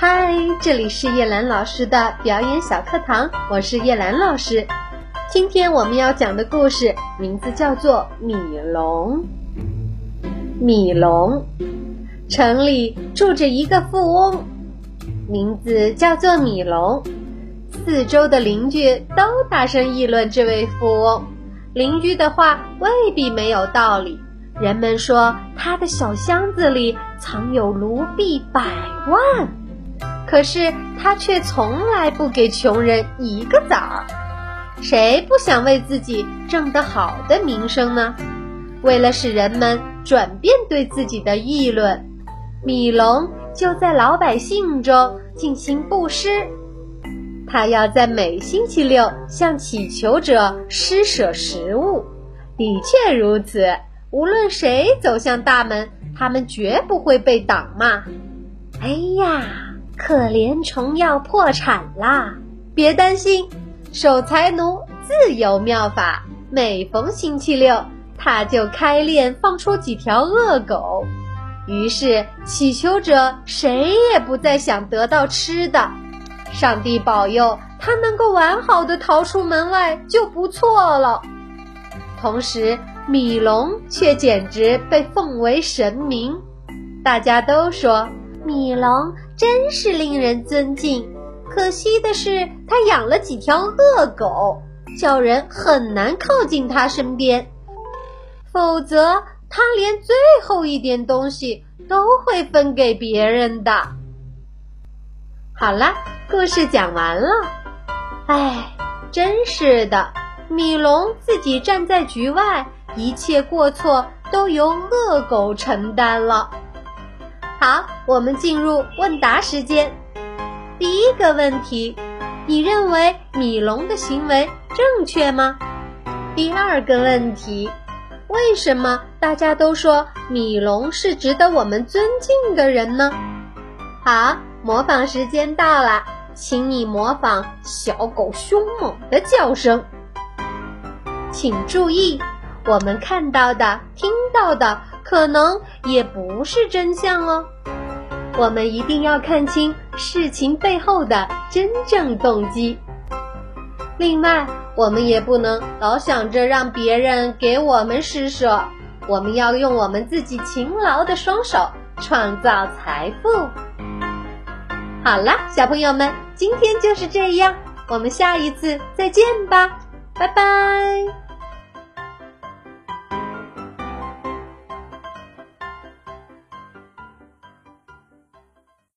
嗨，这里是叶兰老师的表演小课堂，我是叶兰老师。今天我们要讲的故事名字叫做《米龙》。米龙，城里住着一个富翁，名字叫做米龙。四周的邻居都大声议论这位富翁。邻居的话未必没有道理。人们说他的小箱子里藏有卢币百万，可是他却从来不给穷人一个枣儿。谁不想为自己挣得好的名声呢？为了使人们转变对自己的议论，米龙就在老百姓中进行布施。他要在每星期六向乞求者施舍食物。的确如此，无论谁走向大门，他们绝不会被挡骂。哎呀，可怜虫要破产啦！别担心。守财奴自有妙法，每逢星期六，他就开练放出几条恶狗，于是祈求者谁也不再想得到吃的。上帝保佑他能够完好的逃出门外就不错了。同时，米龙却简直被奉为神明，大家都说米龙真是令人尊敬。可惜的是，他养了几条恶狗，叫人很难靠近他身边。否则，他连最后一点东西都会分给别人的。好了，故事讲完了。哎，真是的，米龙自己站在局外，一切过错都由恶狗承担了。好，我们进入问答时间。第一个问题，你认为米龙的行为正确吗？第二个问题，为什么大家都说米龙是值得我们尊敬的人呢？好，模仿时间到了，请你模仿小狗凶猛的叫声。请注意，我们看到的、听到的，可能也不是真相哦。我们一定要看清事情背后的真正动机。另外，我们也不能老想着让别人给我们施舍，我们要用我们自己勤劳的双手创造财富。好了，小朋友们，今天就是这样，我们下一次再见吧，拜拜。